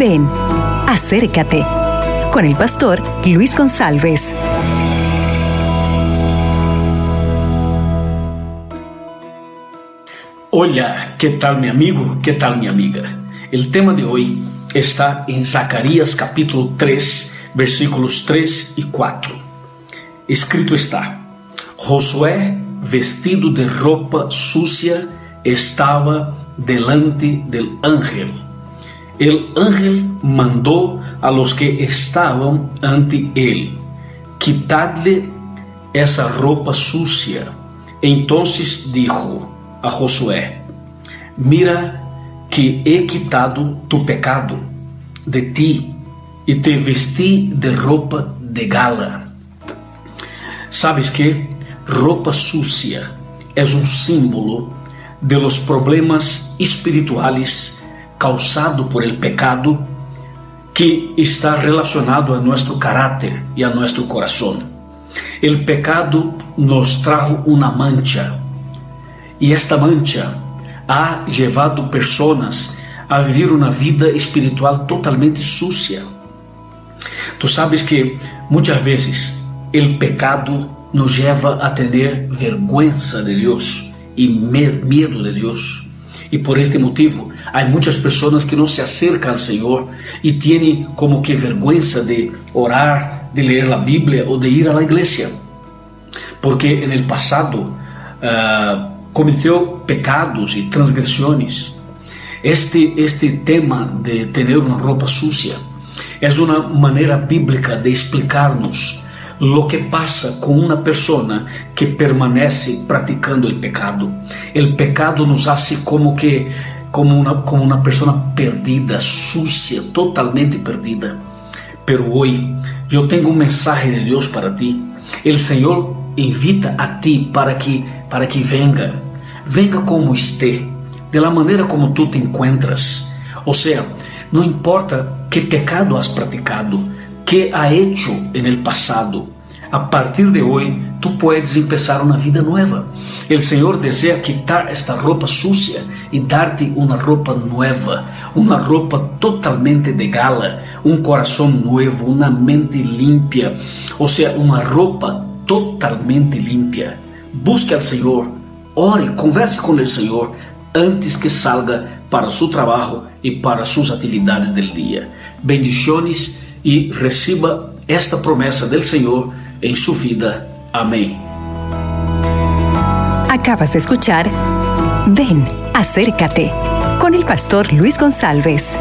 Ven, acércate con el pastor Luis González. Hola, ¿qué tal mi amigo? ¿Qué tal mi amiga? El tema de hoy está en Zacarías capítulo 3, versículos 3 y 4. Escrito está, Josué, vestido de ropa sucia, estaba delante del ángel. El ángel mandó a los que estaban ante él, quitadle esa ropa sucia. Entonces dijo a Josué, mira que he quitado tu pecado de ti y te vestí de ropa de gala. ¿Sabes que Ropa sucia es un símbolo de los problemas espirituales causados por el pecado que está relacionado a nuestro carácter y a nuestro corazón. El pecado nos trajo una mancha y esta mancha ha llevado personas a vivir una vida espiritual totalmente sucia. Tú sabes que muchas veces el pecado nos lleva a tener vergüenza de Dios y miedo de Dios. Y por este motivo hay muchas personas que no se acercan al Señor y tienen como que vergüenza de orar, de leer la Biblia o de ir a la. Porque en el pasado uh, cometió pecados y transgresiones. Este, este tema de tener una ropa sucia es una manera bíblica de explicarnos lo que pasa com uma pessoa que permanece praticando o pecado. O pecado nos hace como que como uma como uma pessoa perdida, sucia, totalmente perdida. Pero hoy eu tenho um mensagem de Deus para ti. O Senhor invita a ti para que para que venga, venga como esté, de la maneira como tu te encuentras. Ou seja, não importa que pecado has praticado, que ha hecho en el pasado. A partir de hoy, tú puedes empezar una vida nueva. El Señor desea quitar esta ropa sucia y darte una ropa nueva, una ropa totalmente de gala, un corazón nuevo, una mente limpia, o sea, una ropa totalmente limpia. Busque al Señor, ore, converse con el Señor antes que salga para su trabajo y para sus actividades del día. Bendiciones e receba esta promessa del Senhor em sua vida. Amém. Acabas de escuchar Ven, acércate con el pastor Luis González.